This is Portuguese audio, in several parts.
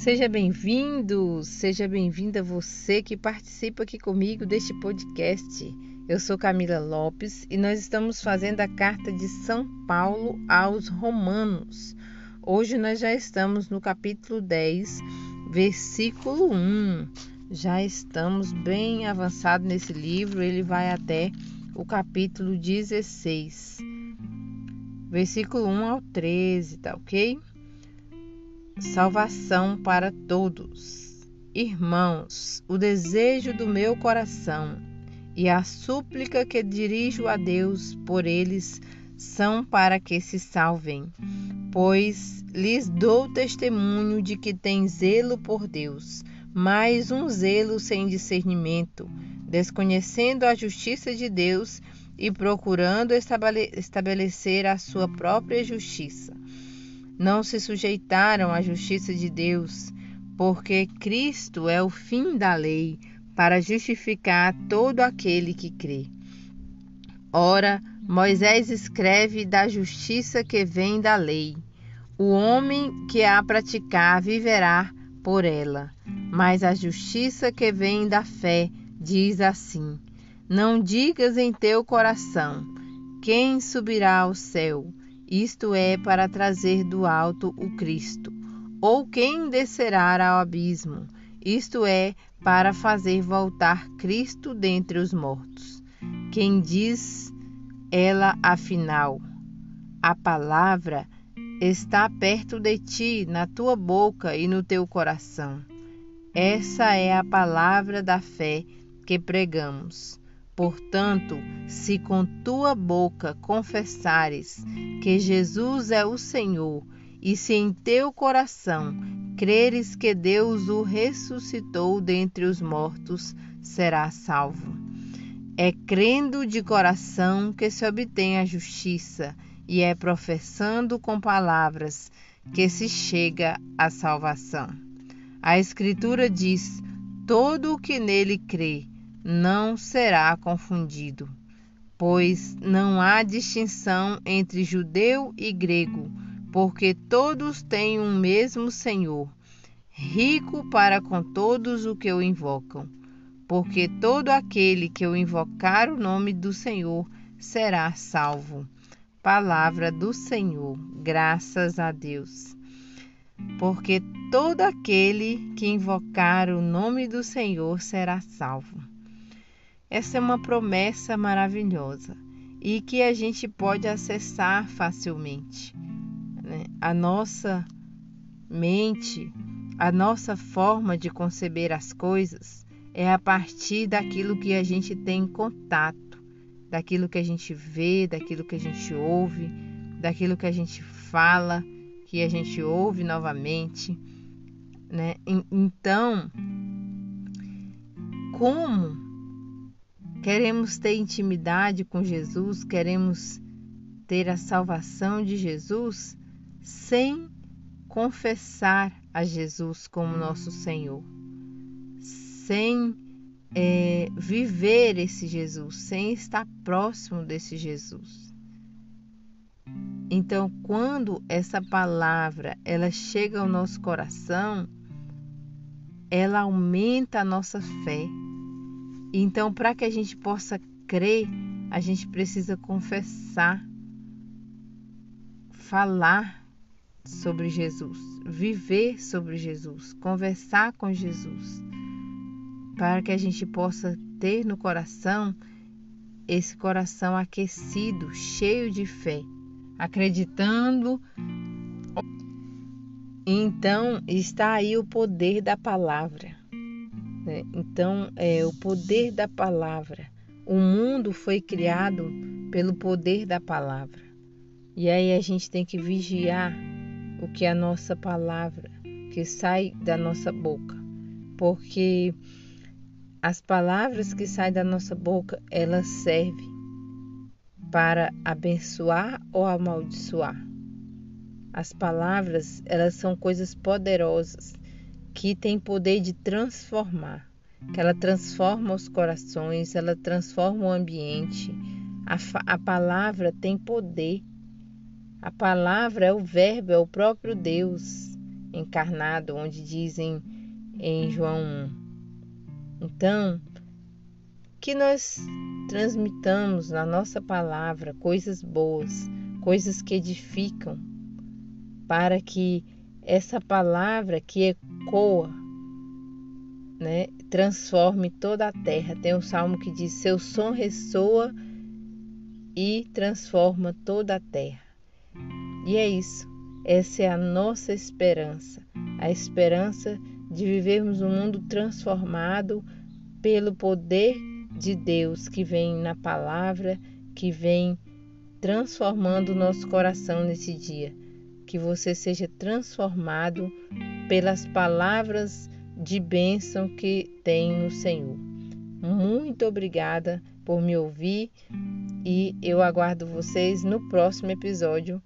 Seja bem-vindo, seja bem-vinda você que participa aqui comigo deste podcast. Eu sou Camila Lopes e nós estamos fazendo a carta de São Paulo aos Romanos. Hoje nós já estamos no capítulo 10, versículo 1. Já estamos bem avançados nesse livro, ele vai até o capítulo 16, versículo 1 ao 13, tá ok? Salvação para todos. Irmãos, o desejo do meu coração e a súplica que dirijo a Deus por eles são para que se salvem, pois lhes dou testemunho de que têm zelo por Deus, mas um zelo sem discernimento, desconhecendo a justiça de Deus e procurando estabelecer a sua própria justiça não se sujeitaram à justiça de Deus, porque Cristo é o fim da lei para justificar todo aquele que crê. Ora, Moisés escreve da justiça que vem da lei. O homem que a praticar viverá por ela. Mas a justiça que vem da fé diz assim: Não digas em teu coração: Quem subirá ao céu? Isto é, para trazer do alto o Cristo. Ou quem descerá ao abismo, isto é, para fazer voltar Cristo dentre os mortos. Quem diz ela afinal, a palavra está perto de ti, na tua boca e no teu coração. Essa é a palavra da fé que pregamos. Portanto, se com tua boca confessares que Jesus é o Senhor, e se em teu coração creres que Deus o ressuscitou dentre os mortos, serás salvo. É crendo de coração que se obtém a justiça, e é professando com palavras que se chega à salvação. A Escritura diz: todo o que nele crê não será confundido, pois não há distinção entre judeu e grego, porque todos têm um mesmo Senhor, rico para com todos os que o invocam. Porque todo aquele que o invocar o nome do Senhor será salvo. Palavra do Senhor, graças a Deus. Porque todo aquele que invocar o nome do Senhor será salvo. Essa é uma promessa maravilhosa e que a gente pode acessar facilmente. Né? A nossa mente, a nossa forma de conceber as coisas é a partir daquilo que a gente tem contato, daquilo que a gente vê, daquilo que a gente ouve, daquilo que a gente fala, que a gente ouve novamente. Né? Então, como Queremos ter intimidade com Jesus, queremos ter a salvação de Jesus sem confessar a Jesus como nosso Senhor, sem é, viver esse Jesus, sem estar próximo desse Jesus. Então, quando essa palavra ela chega ao nosso coração, ela aumenta a nossa fé então, para que a gente possa crer, a gente precisa confessar, falar sobre Jesus, viver sobre Jesus, conversar com Jesus, para que a gente possa ter no coração esse coração aquecido, cheio de fé, acreditando. Então está aí o poder da palavra. Né? Então, é o poder da palavra. O mundo foi criado pelo poder da palavra. E aí a gente tem que vigiar o que é a nossa palavra, que sai da nossa boca. Porque as palavras que saem da nossa boca, elas servem para abençoar ou amaldiçoar. As palavras, elas são coisas poderosas que tem poder de transformar, que ela transforma os corações, ela transforma o ambiente. A, a palavra tem poder. A palavra é o Verbo, é o próprio Deus. encarnado, onde dizem em João 1. Então, que nós transmitamos na nossa palavra coisas boas, coisas que edificam, para que essa palavra que ecoa, né, transforme toda a terra. Tem um salmo que diz: Seu som ressoa e transforma toda a terra. E é isso. Essa é a nossa esperança, a esperança de vivermos um mundo transformado pelo poder de Deus que vem na palavra, que vem transformando o nosso coração nesse dia. Que você seja transformado pelas palavras de bênção que tem no Senhor. Muito obrigada por me ouvir e eu aguardo vocês no próximo episódio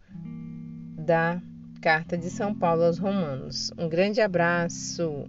da Carta de São Paulo aos Romanos. Um grande abraço!